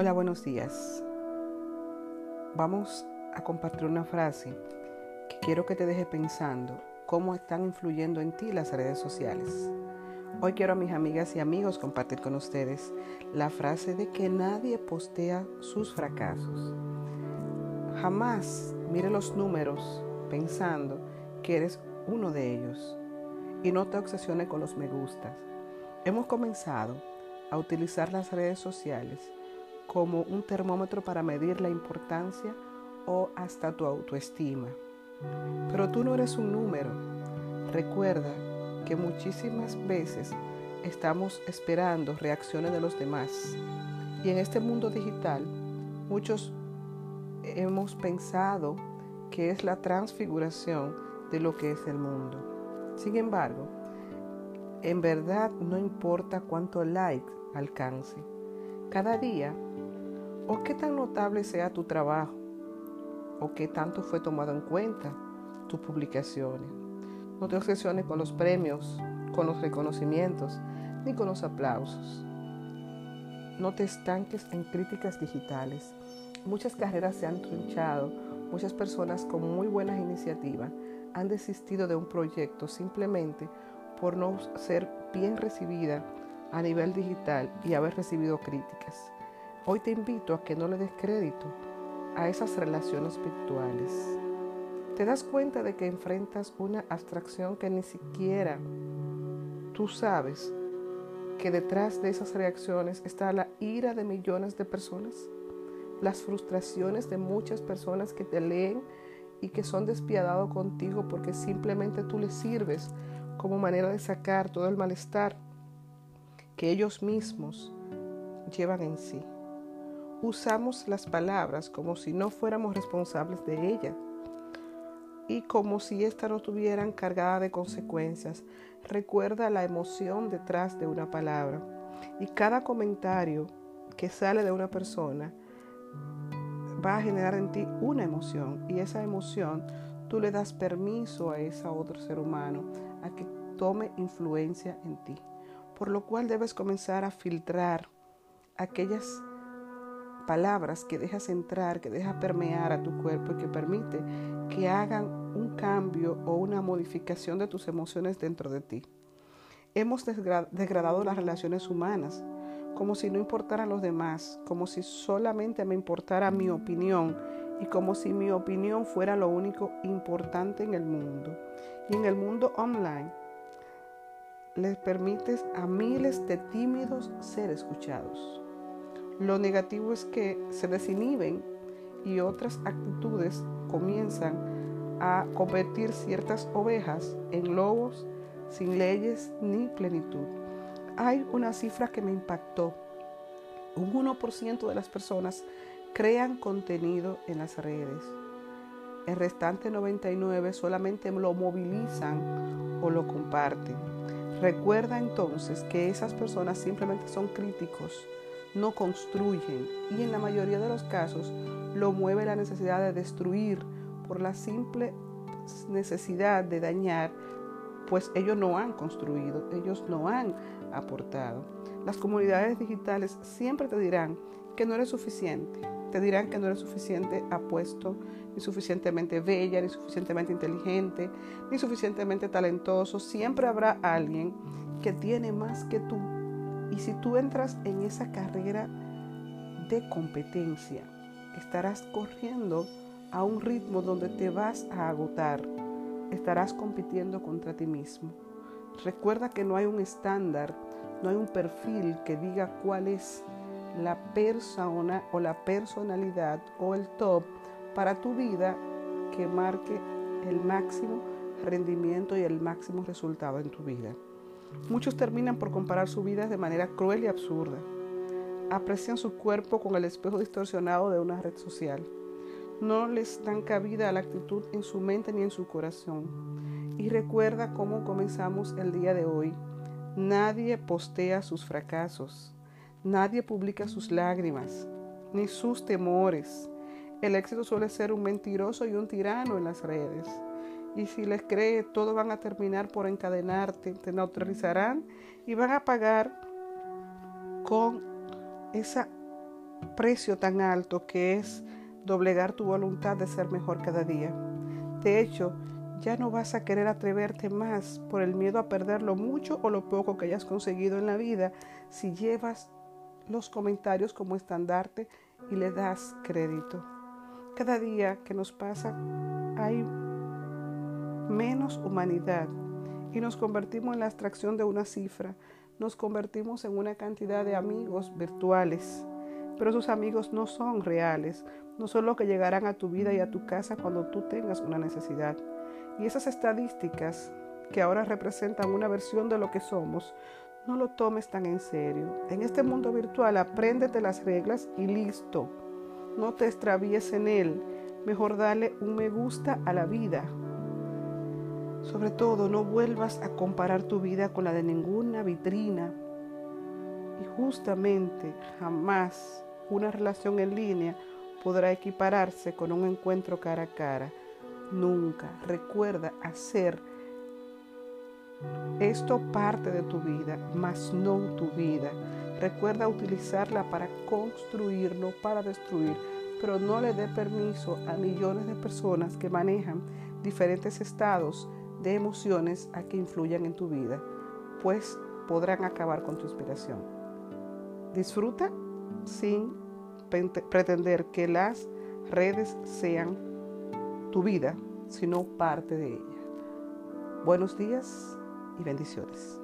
Hola, buenos días. Vamos a compartir una frase que quiero que te deje pensando cómo están influyendo en ti las redes sociales. Hoy quiero a mis amigas y amigos compartir con ustedes la frase de que nadie postea sus fracasos. Jamás mire los números pensando que eres uno de ellos y no te obsesiones con los me gustas. Hemos comenzado a utilizar las redes sociales como un termómetro para medir la importancia o hasta tu autoestima. Pero tú no eres un número. Recuerda que muchísimas veces estamos esperando reacciones de los demás. Y en este mundo digital, muchos hemos pensado que es la transfiguración de lo que es el mundo. Sin embargo, en verdad no importa cuánto like alcance. Cada día o qué tan notable sea tu trabajo, o qué tanto fue tomado en cuenta tus publicaciones. No te obsesiones con los premios, con los reconocimientos, ni con los aplausos. No te estanques en críticas digitales. Muchas carreras se han trinchado, muchas personas con muy buenas iniciativas han desistido de un proyecto simplemente por no ser bien recibida a nivel digital y haber recibido críticas. Hoy te invito a que no le des crédito a esas relaciones virtuales. Te das cuenta de que enfrentas una abstracción que ni siquiera tú sabes que detrás de esas reacciones está la ira de millones de personas, las frustraciones de muchas personas que te leen y que son despiadados contigo porque simplemente tú les sirves como manera de sacar todo el malestar que ellos mismos llevan en sí usamos las palabras como si no fuéramos responsables de ellas y como si éstas no estuvieran cargadas de consecuencias. Recuerda la emoción detrás de una palabra y cada comentario que sale de una persona va a generar en ti una emoción y esa emoción tú le das permiso a ese otro ser humano a que tome influencia en ti. Por lo cual debes comenzar a filtrar aquellas palabras que dejas entrar, que dejas permear a tu cuerpo y que permite que hagan un cambio o una modificación de tus emociones dentro de ti. Hemos degradado las relaciones humanas como si no importaran los demás, como si solamente me importara mi opinión y como si mi opinión fuera lo único importante en el mundo. Y en el mundo online les permites a miles de tímidos ser escuchados. Lo negativo es que se desinhiben y otras actitudes comienzan a convertir ciertas ovejas en lobos sin leyes ni plenitud. Hay una cifra que me impactó. Un 1% de las personas crean contenido en las redes. El restante 99 solamente lo movilizan o lo comparten. Recuerda entonces que esas personas simplemente son críticos no construyen y en la mayoría de los casos lo mueve la necesidad de destruir por la simple necesidad de dañar, pues ellos no han construido, ellos no han aportado. Las comunidades digitales siempre te dirán que no eres suficiente, te dirán que no eres suficiente apuesto, ni suficientemente bella, ni suficientemente inteligente, ni suficientemente talentoso. Siempre habrá alguien que tiene más que tú y si tú entras en esa carrera de competencia, estarás corriendo a un ritmo donde te vas a agotar. Estarás compitiendo contra ti mismo. Recuerda que no hay un estándar, no hay un perfil que diga cuál es la persona o la personalidad o el top para tu vida que marque el máximo rendimiento y el máximo resultado en tu vida. Muchos terminan por comparar su vida de manera cruel y absurda. Aprecian su cuerpo con el espejo distorsionado de una red social. No les dan cabida a la actitud en su mente ni en su corazón. Y recuerda cómo comenzamos el día de hoy. Nadie postea sus fracasos. Nadie publica sus lágrimas, ni sus temores. El éxito suele ser un mentiroso y un tirano en las redes. Y si les cree, todos van a terminar por encadenarte, te neutralizarán y van a pagar con esa precio tan alto que es doblegar tu voluntad de ser mejor cada día. De hecho, ya no vas a querer atreverte más por el miedo a perder lo mucho o lo poco que hayas conseguido en la vida si llevas los comentarios como estandarte y le das crédito. Cada día que nos pasa hay menos humanidad y nos convertimos en la abstracción de una cifra, nos convertimos en una cantidad de amigos virtuales, pero sus amigos no son reales, no son los que llegarán a tu vida y a tu casa cuando tú tengas una necesidad. Y esas estadísticas que ahora representan una versión de lo que somos, no lo tomes tan en serio. En este mundo virtual apréndete las reglas y listo. No te extravíes en él. Mejor dale un me gusta a la vida. Sobre todo, no vuelvas a comparar tu vida con la de ninguna vitrina. Y justamente jamás una relación en línea podrá equipararse con un encuentro cara a cara. Nunca. Recuerda hacer esto parte de tu vida, mas no tu vida. Recuerda utilizarla para construir, no para destruir, pero no le dé permiso a millones de personas que manejan diferentes estados de emociones a que influyan en tu vida, pues podrán acabar con tu inspiración. Disfruta sin pretender que las redes sean tu vida, sino parte de ella. Buenos días y bendiciones.